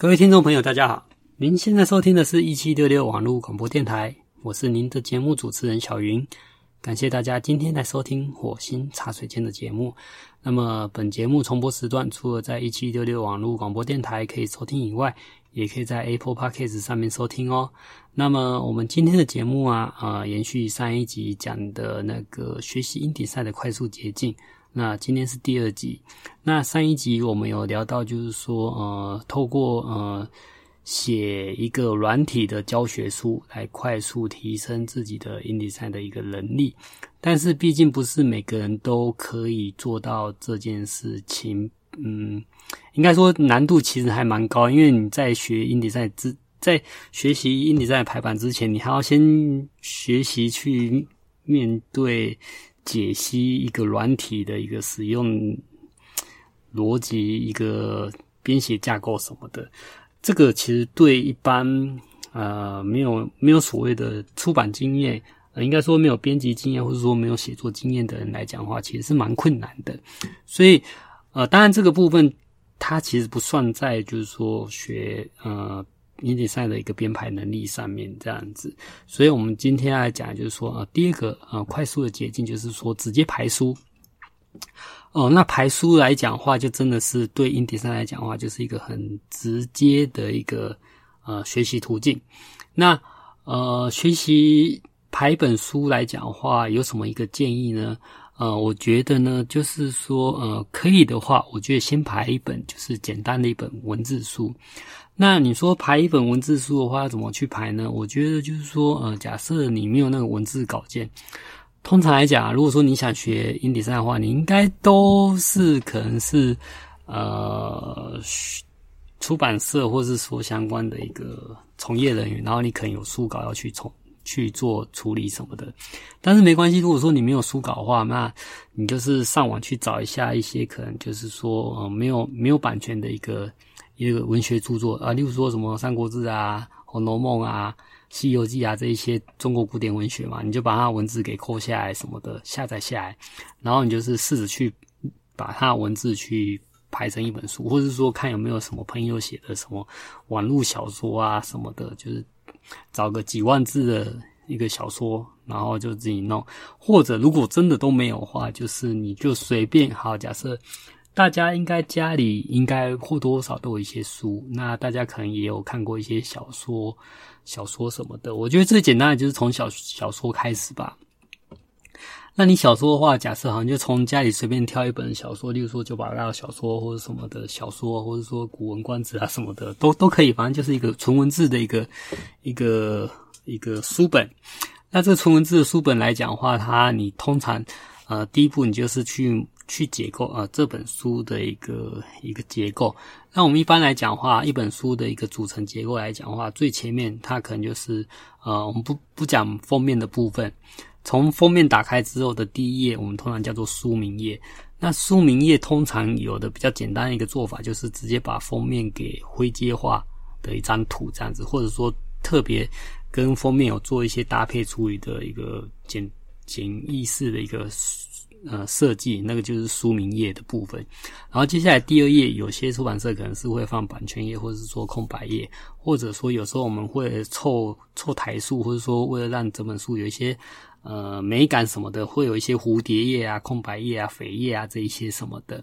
各位听众朋友，大家好！您现在收听的是一七六六网络广播电台，我是您的节目主持人小云。感谢大家今天来收听《火星茶水间》的节目。那么，本节目重播时段除了在一七六六网络广播电台可以收听以外，也可以在 Apple Podcast 上面收听哦。那么，我们今天的节目啊，呃，延续上一集讲的那个学习英鼎赛的快速捷径。那今天是第二集。那上一集我们有聊到，就是说，呃，透过呃写一个软体的教学书来快速提升自己的 InDesign 的一个能力。但是毕竟不是每个人都可以做到这件事情。嗯，应该说难度其实还蛮高，因为你在学 InDesign 之，在学习 InDesign 排版之前，你还要先学习去面对。解析一个软体的一个使用逻辑，一个编写架构什么的，这个其实对一般呃没有没有所谓的出版经验，呃，应该说没有编辑经验或者说没有写作经验的人来讲的话，其实是蛮困难的。所以呃，当然这个部分它其实不算在就是说学呃。影碟赛的一个编排能力上面这样子，所以我们今天来讲，就是说，呃，第二个呃快速的捷径就是说直接排书。哦，那排书来讲话，就真的是对 InDesign 来讲话，就是一个很直接的一个呃学习途径。那呃学习排本书来讲话，有什么一个建议呢？呃，我觉得呢，就是说，呃，可以的话，我觉得先排一本就是简单的一本文字书。那你说排一本文字书的话，怎么去排呢？我觉得就是说，呃，假设你没有那个文字稿件，通常来讲，如果说你想学印第塞的话，你应该都是可能是呃出版社或是说相关的一个从业人员，然后你可能有书稿要去从去做处理什么的。但是没关系，如果说你没有书稿的话，那你就是上网去找一下一些可能就是说呃没有没有版权的一个。一个文学著作啊，例如说什么《三国志》啊、《红楼梦》啊、《西游记》啊这一些中国古典文学嘛，你就把它文字给抠下来什么的，下载下来，然后你就是试着去把它文字去排成一本书，或者是说看有没有什么朋友写的什么网络小说啊什么的，就是找个几万字的一个小说，然后就自己弄，或者如果真的都没有话，就是你就随便好，假设。大家应该家里应该或多或少都有一些书，那大家可能也有看过一些小说、小说什么的。我觉得最简单的就是从小小说开始吧。那你小说的话，假设好像就从家里随便挑一本小说，例如说九把刀小说或者什么的小说，或者说《古文观止》啊什么的，都都可以。反正就是一个纯文字的一个一个一个书本。那这个纯文字的书本来讲的话，它你通常呃第一步你就是去。去结构啊、这本书的一个一个结构。那我们一般来讲的话，一本书的一个组成结构来讲的话，最前面它可能就是呃，我们不不讲封面的部分。从封面打开之后的第一页，我们通常叫做书名页。那书名页通常有的比较简单的一个做法，就是直接把封面给灰阶化的一张图这样子，或者说特别跟封面有做一些搭配处理的一个简简易式的一个。呃，设计那个就是书名页的部分，然后接下来第二页，有些出版社可能是会放版权页，或者是说空白页，或者说有时候我们会凑凑台数，或者说为了让整本书有一些。呃，美感什么的，会有一些蝴蝶叶啊、空白叶啊、扉页啊这一些什么的。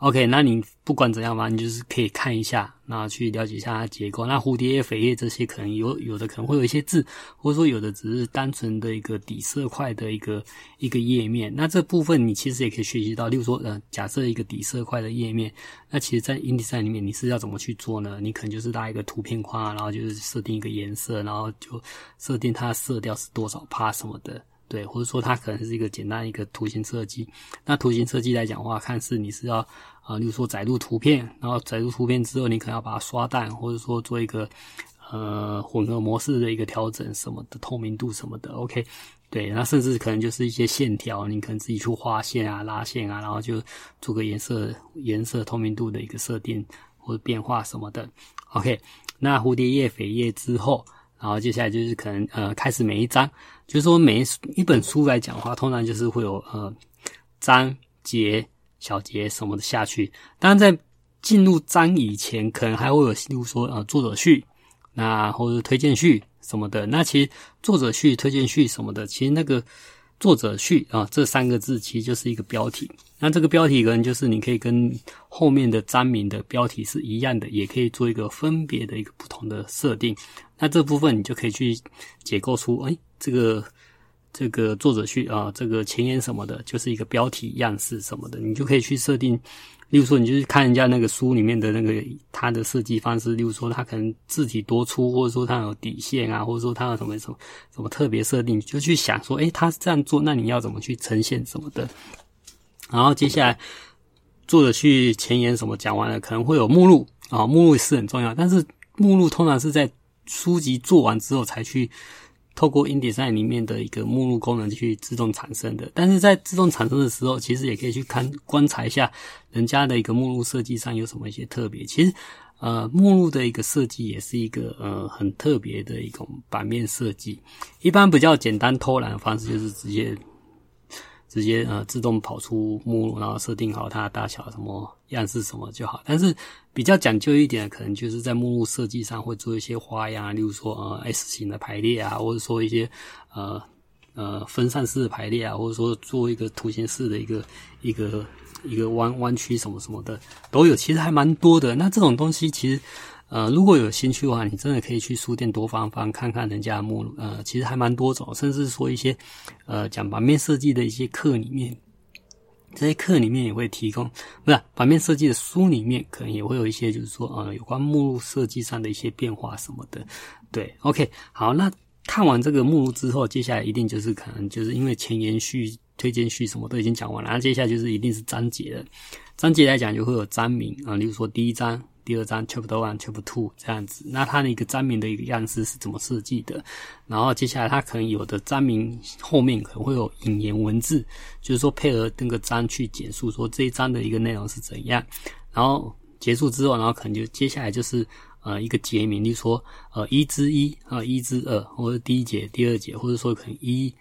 OK，那你不管怎样嘛，你就是可以看一下，那去了解一下它结构。那蝴蝶页、扉页这些可能有有的可能会有一些字，或者说有的只是单纯的一个底色块的一个一个页面。那这部分你其实也可以学习到，例如说，呃，假设一个底色块的页面，那其实在 InDesign 里面你是要怎么去做呢？你可能就是搭一个图片框，然后就是设定一个颜色，然后就设定它的色调是多少帕什么的。对，或者说它可能是一个简单一个图形设计。那图形设计来讲的话，看似你是要啊，例如说载入图片，然后载入图片之后，你可能要把它刷淡，或者说做一个呃混合模式的一个调整什么的透明度什么的。OK，对，那甚至可能就是一些线条，你可能自己去画线啊、拉线啊，然后就做个颜色、颜色透明度的一个设定或者变化什么的。OK，那蝴蝶页、扉页之后。然后接下来就是可能呃开始每一章，就是说每一一本书来讲的话，通常就是会有呃章节、小节什么的下去。当然在进入章以前，可能还会有，例如说呃作者序，那或者推荐序什么的。那其实作者序、推荐序什么的，其实那个作者序啊这三个字其实就是一个标题。那这个标题可能就是你可以跟后面的章名的标题是一样的，也可以做一个分别的一个不同的设定。那这部分你就可以去解构出，哎，这个这个作者去啊，这个前言什么的，就是一个标题样式什么的，你就可以去设定。例如说，你就是看人家那个书里面的那个它的设计方式，例如说它可能字体多粗，或者说它有底线啊，或者说它有什么什么什么特别设定，就去想说，诶，它是这样做，那你要怎么去呈现什么的？然后接下来作者去前言什么讲完了，可能会有目录啊，目录是很重要，但是目录通常是在书籍做完之后才去。透过 InDesign 里面的一个目录功能去自动产生的，但是在自动产生的时候，其实也可以去看观察一下人家的一个目录设计上有什么一些特别。其实，呃，目录的一个设计也是一个呃很特别的一种版面设计。一般比较简单偷懒的方式就是直接。直接呃自动跑出目录，然后设定好它的大小、什么样式什么就好。但是比较讲究一点，可能就是在目录设计上会做一些花样，例如说呃 S 型的排列啊，或者说一些呃呃分散式的排列啊，或者说做一个图形式的一个一个一个弯弯曲什么什么的都有，其实还蛮多的。那这种东西其实。呃，如果有兴趣的话，你真的可以去书店多翻翻，看看人家目录。呃，其实还蛮多种，甚至说一些呃讲版面设计的一些课里面，这些课里面也会提供，不是版面设计的书里面可能也会有一些，就是说呃有关目录设计上的一些变化什么的。对，OK，好，那看完这个目录之后，接下来一定就是可能就是因为前言序、推荐序什么都已经讲完了，那接下来就是一定是章节了。章节来讲就会有章名啊，例如说第一章。第二章 Chapter One、Chapter Two 这样子，那它的一个章名的一个样式是怎么设计的？然后接下来它可能有的章名后面可能会有引言文字，就是说配合那个章去简述说这一章的一个内容是怎样。然后结束之后，然后可能就接下来就是呃一个节名，例如说呃一之一啊一之二，或者第一节、第二节，或者说可能一。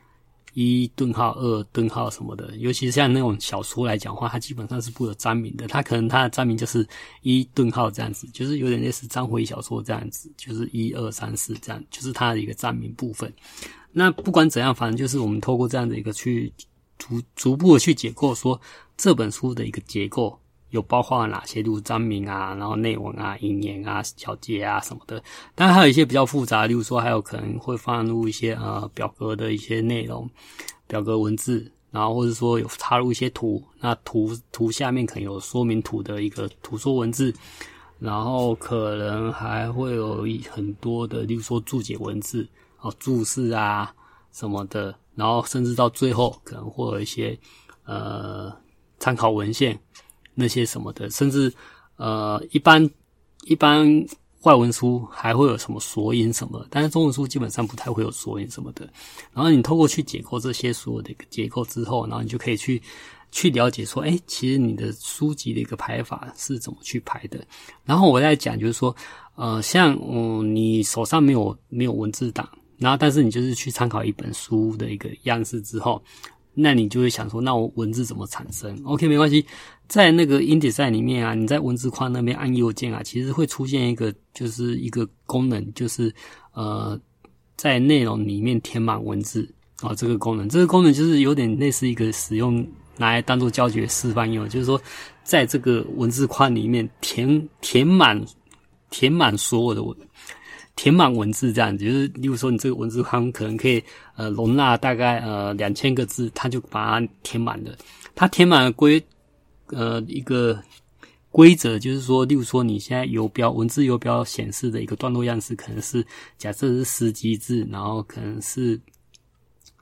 一顿号、二顿号什么的，尤其是像那种小说来讲话，它基本上是不有章名的。它可能它的章名就是一顿号这样子，就是有点类似章回小说这样子，就是一二三四这样，就是它的一个章名部分。那不管怎样，反正就是我们透过这样的一个去逐逐步的去解构，说这本书的一个结构。有包括哪些？例如章名啊，然后内文啊、引言啊、小节啊什么的。当然还有一些比较复杂，例如说还有可能会放入一些呃表格的一些内容、表格文字，然后或者说有插入一些图。那图图下面可能有说明图的一个图说文字，然后可能还会有一很多的，例如说注解文字哦、注释啊什么的。然后甚至到最后可能会有一些呃参考文献。那些什么的，甚至呃，一般一般外文书还会有什么索引什么，但是中文书基本上不太会有索引什么的。然后你透过去解构这些所有的一个结构之后，然后你就可以去去了解说，哎，其实你的书籍的一个排法是怎么去排的。然后我在讲就是说，呃，像嗯，你手上没有没有文字档，然后但是你就是去参考一本书的一个样式之后。那你就会想说，那我文字怎么产生？OK，没关系，在那个 InDesign 里面啊，你在文字框那边按右键啊，其实会出现一个，就是一个功能，就是呃，在内容里面填满文字啊，这个功能，这个功能就是有点类似一个使用来当做教学示范用，就是说，在这个文字框里面填填满填满所有的文。填满文字这样子，就是例如说，你这个文字框可能可以呃容纳大概呃两千个字，它就把它填满了。它填满了规呃一个规则，就是说，例如说你现在游标文字游标显示的一个段落样式，可能是假设是十级字，然后可能是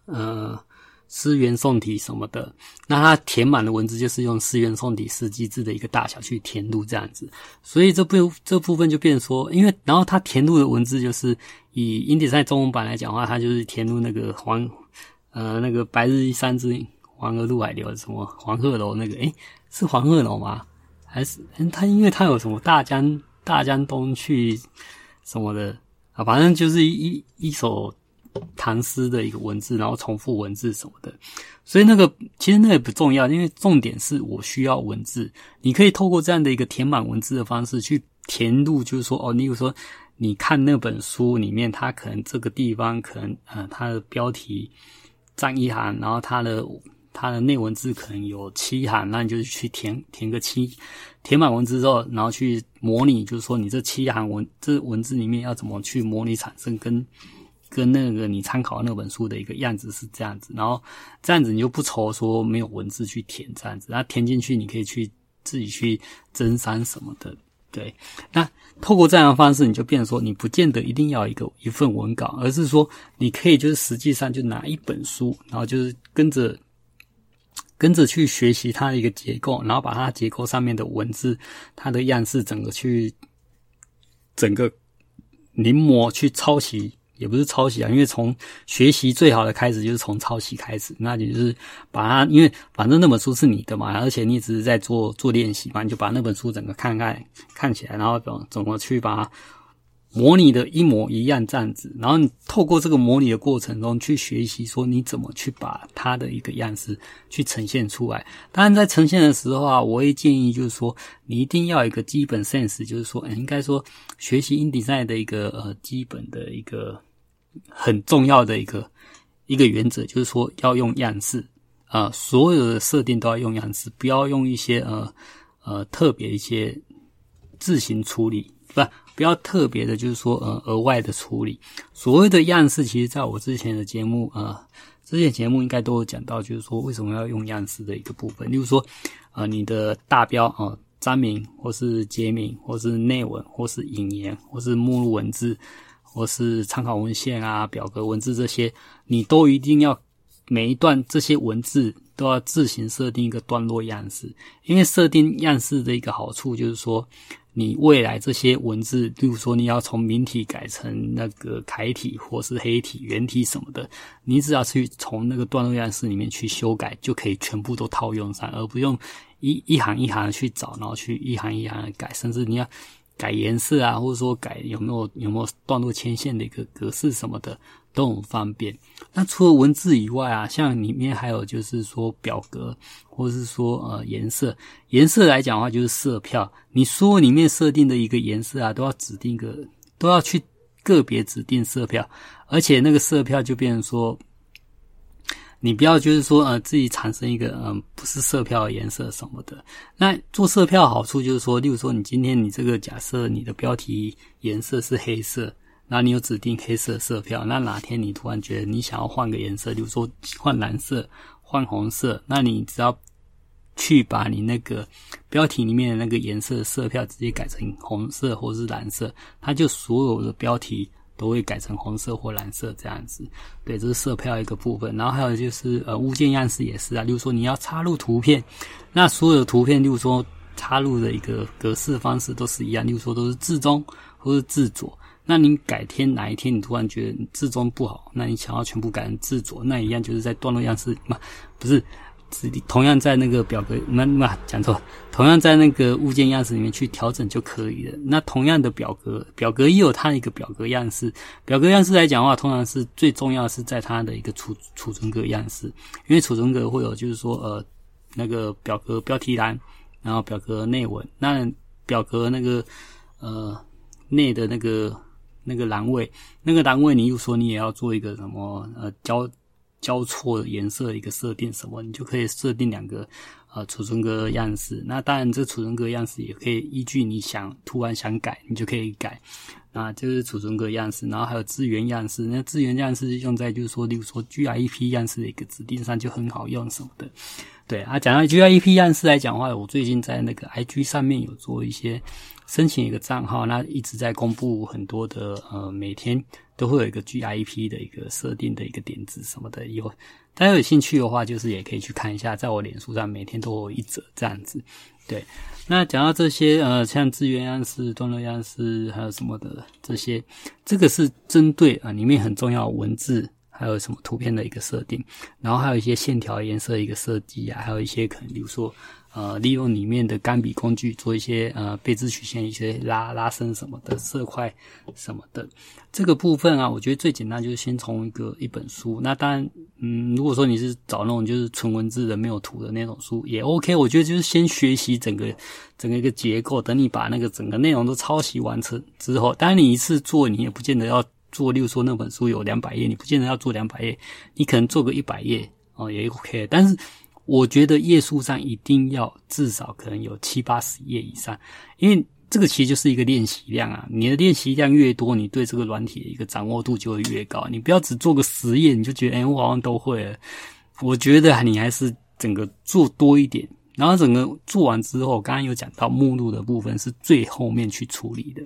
呃。诗源宋体什么的，那它填满的文字就是用诗源宋体十级字的一个大小去填入这样子，所以这部这部分就变说，因为然后它填入的文字就是以英迪赛中文版来讲的话，它就是填入那个黄呃那个白日依山尽，黄河入海流什么黄鹤楼那个，诶，是黄鹤楼吗？还是它因为它有什么大江大江东去什么的啊，反正就是一一首。唐诗的一个文字，然后重复文字什么的。所以那个其实那也不重要，因为重点是我需要文字。你可以透过这样的一个填满文字的方式去填入，就是说哦，你比如说你看那本书里面，它可能这个地方可能呃它的标题占一行，然后它的。它的内文字可能有七行，那你就去填填个七，填满文字之后，然后去模拟，就是说你这七行文这文字里面要怎么去模拟产生跟跟那个你参考那本书的一个样子是这样子，然后这样子你就不愁说没有文字去填这样子，那填进去你可以去自己去增删什么的，对。那透过这样的方式，你就变说你不见得一定要一个一份文稿，而是说你可以就是实际上就拿一本书，然后就是跟着。跟着去学习它的一个结构，然后把它结构上面的文字、它的样式整个去整个临摹去抄袭，也不是抄袭啊，因为从学习最好的开始就是从抄袭开始，那你就是把它，因为反正那本书是你的嘛，而且你只是在做做练习嘛，你就把那本书整个看看看起来，然后怎怎么去把它。模拟的一模一样这样子，然后你透过这个模拟的过程中去学习，说你怎么去把它的一个样式去呈现出来。当然，在呈现的时候啊，我会建议就是说，你一定要有一个基本 sense，就是说，嗯，应该说学习 InDesign 的一个呃基本的一个很重要的一个一个原则，就是说要用样式啊，所有的设定都要用样式，不要用一些呃呃特别一些自行处理，不。不要特别的，就是说，呃，额外的处理。所谓的样式，其实在我之前的节目，呃，之前节目应该都有讲到，就是说为什么要用样式的一个部分。例如说，呃，你的大标啊、呃，章名或是节名，或是内文，或是引言，或是目录文字，或是参考文献啊、表格文字这些，你都一定要每一段这些文字都要自行设定一个段落样式，因为设定样式的一个好处就是说。你未来这些文字，例如说你要从明体改成那个楷体或是黑体、圆体什么的，你只要去从那个段落样式里面去修改，就可以全部都套用上，而不用一一行一行去找，然后去一行一行的改，甚至你要改颜色啊，或者说改有没有有没有段落牵线的一个格式什么的。都很方便。那除了文字以外啊，像里面还有就是说表格，或者是说呃颜色。颜色来讲的话，就是色票。你说里面设定的一个颜色啊，都要指定个，都要去个别指定色票。而且那个色票就变成说，你不要就是说呃自己产生一个嗯、不是色票的颜色什么的。那做色票好处就是说，例如说你今天你这个假设你的标题颜色是黑色。那你有指定黑色色票，那哪天你突然觉得你想要换个颜色，比如说换蓝色、换红色，那你只要去把你那个标题里面的那个颜色色票直接改成红色或是蓝色，它就所有的标题都会改成红色或蓝色这样子。对，这是色票一个部分。然后还有就是呃物件样式也是啊，例如说你要插入图片，那所有图片，例如说插入的一个格式方式都是一样，例如说都是字中或是字左。那你改天哪一天你突然觉得字中不好，那你想要全部改成字左，那一样就是在段落样式嘛，不是，同样在那个表格，那那讲错，同样在那个物件样式里面去调整就可以了。那同样的表格，表格也有它一个表格样式，表格样式来讲的话，通常是最重要的是在它的一个储储存格样式，因为储存格会有就是说呃那个表格标题栏，然后表格内文，那表格那个呃内的那个。那个栏位，那个栏位，你又说你也要做一个什么呃交交错颜色一个设定什么，你就可以设定两个呃储存格样式。那当然，这储存格样式也可以依据你想突然想改，你就可以改。啊，就是储存格样式，然后还有资源样式。那资源样式用在就是说，例如说 G I P 样式的一个指定上就很好用什么的。对啊，讲到 G I P 样式来讲的话，我最近在那个 IG 上面有做一些。申请一个账号，那一直在公布很多的呃，每天都会有一个 GIP 的一个设定的一个点子什么的。以后大家有兴趣的话，就是也可以去看一下，在我脸书上每天都有一则这样子。对，那讲到这些呃，像资源样式、段落样式还有什么的这些，这个是针对啊、里面很重要文字还有什么图片的一个设定，然后还有一些线条颜色一个设计啊，还有一些可能比如说。呃，利用里面的钢笔工具做一些呃倍置曲线、一些拉拉伸什么的色块什么的。这个部分啊，我觉得最简单就是先从一个一本书。那当然，嗯，如果说你是找那种就是纯文字的没有图的那种书也 OK。我觉得就是先学习整个整个一个结构，等你把那个整个内容都抄袭完成之后，当然你一次做你也不见得要做。例如说那本书有两百页，你不见得要做两百页，你可能做个一百页哦也 OK。但是我觉得页数上一定要至少可能有七八十页以上，因为。这个其实就是一个练习量啊，你的练习量越多，你对这个软体的一个掌握度就会越高。你不要只做个十页，你就觉得，哎，我好像都会了。我觉得你还是整个做多一点，然后整个做完之后，刚刚有讲到目录的部分是最后面去处理的。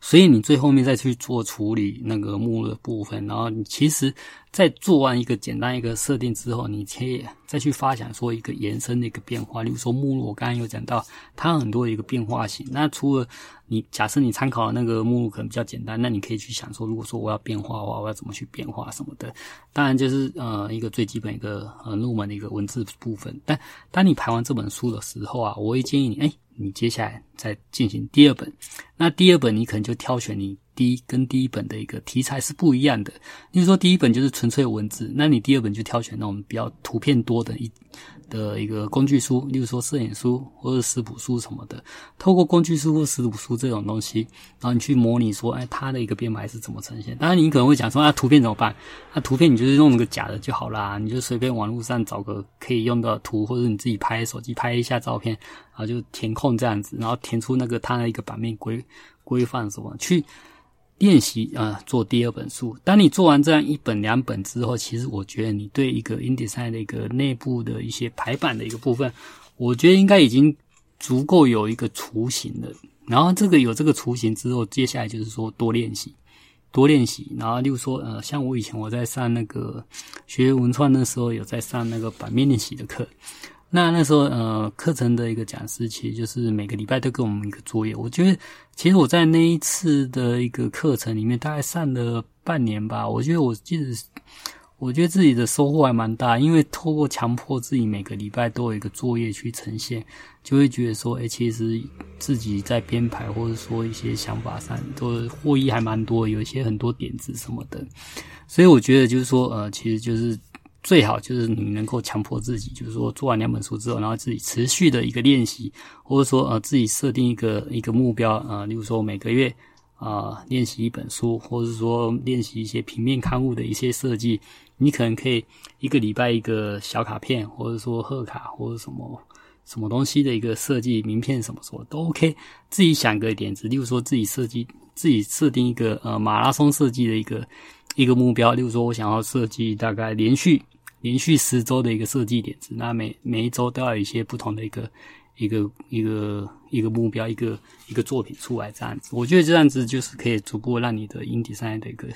所以你最后面再去做处理那个目录的部分，然后你其实，在做完一个简单一个设定之后，你可以再去发想说一个延伸的一个变化。例如说目录，我刚刚有讲到它很多的一个变化型。那除了你假设你参考的那个目录可能比较简单，那你可以去想说，如果说我要变化的话，我要怎么去变化什么的。当然就是呃一个最基本一个呃入门的一个文字部分。但当你排完这本书的时候啊，我会建议你，哎。你接下来再进行第二本，那第二本你可能就挑选你第一跟第一本的一个题材是不一样的。例如说第一本就是纯粹文字，那你第二本就挑选那种比较图片多的一。的一个工具书，例如说摄影书或者食谱书什么的，透过工具书或食谱书这种东西，然后你去模拟说，哎，它的一个编排是怎么呈现？当然，你可能会讲说，啊，图片怎么办？那、图片你就是用个假的就好啦，你就随便网络上找个可以用的图，或者你自己拍手机拍一下照片，然后就填空这样子，然后填出那个它的一个版面规规范什么去。练习啊、做第二本书。当你做完这样一本两本之后，其实我觉得你对一个 InDesign 的一个内部的一些排版的一个部分，我觉得应该已经足够有一个雏形了。然后这个有这个雏形之后，接下来就是说多练习，多练习。然后例如说，呃，像我以前我在上那个学文创的时候，有在上那个版面练习的课。那那时候，呃，课程的一个讲师其实就是每个礼拜都给我们一个作业。我觉得，其实我在那一次的一个课程里面，大概上了半年吧。我觉得，我记得，我觉得自己的收获还蛮大，因为透过强迫自己每个礼拜都有一个作业去呈现，就会觉得说，哎，其实自己在编排或者说一些想法上都获益还蛮多，有一些很多点子什么的。所以我觉得，就是说，呃，其实就是。最好就是你能够强迫自己，就是说做完两本书之后，然后自己持续的一个练习，或者说呃自己设定一个一个目标啊、呃，例如说每个月啊练习一本书，或者说练习一些平面刊物的一些设计，你可能可以一个礼拜一个小卡片，或者说贺卡或者什么什么东西的一个设计名片什么什么都 OK，自己想个点子，例如说自己设计自己设定一个呃马拉松设计的一个一个目标，例如说我想要设计大概连续。连续十周的一个设计点子，那每每一周都要有一些不同的一个一个一个一个目标，一个一个作品出来这样子。我觉得这样子就是可以逐步让你的 InDesign 的一个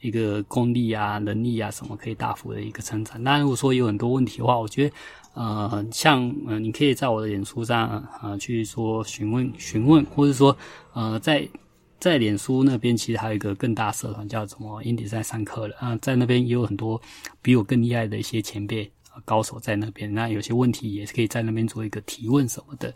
一个功力啊、能力啊什么可以大幅的一个成长。那如果说有很多问题的话，我觉得呃，像呃，你可以在我的演出上啊、去说询问询问，或者说呃在。在脸书那边，其实还有一个更大社团，叫什么 InDesign 上课了啊，在那边也有很多比我更厉害的一些前辈啊高手在那边。那有些问题也是可以在那边做一个提问什么的。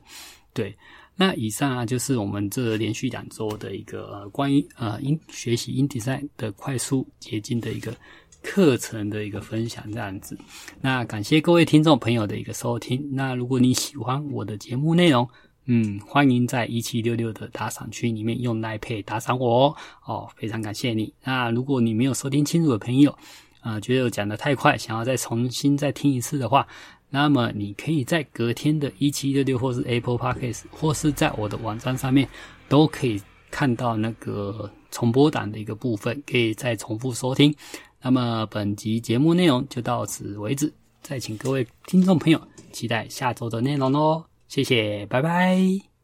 对，那以上啊就是我们这连续两周的一个关于呃英学习 InDesign 的快速捷径的一个课程的一个分享，这样子。那感谢各位听众朋友的一个收听。那如果你喜欢我的节目内容，嗯，欢迎在一七六六的打赏区里面用 Line Pay 打赏我哦，非常感谢你。那如果你没有收听清楚的朋友，啊、觉得我讲得太快，想要再重新再听一次的话，那么你可以在隔天的一七六六或是 Apple Podcast，或是在我的网站上面，都可以看到那个重播档的一个部分，可以再重复收听。那么本集节目内容就到此为止，再请各位听众朋友期待下周的内容喽。谢谢，拜拜。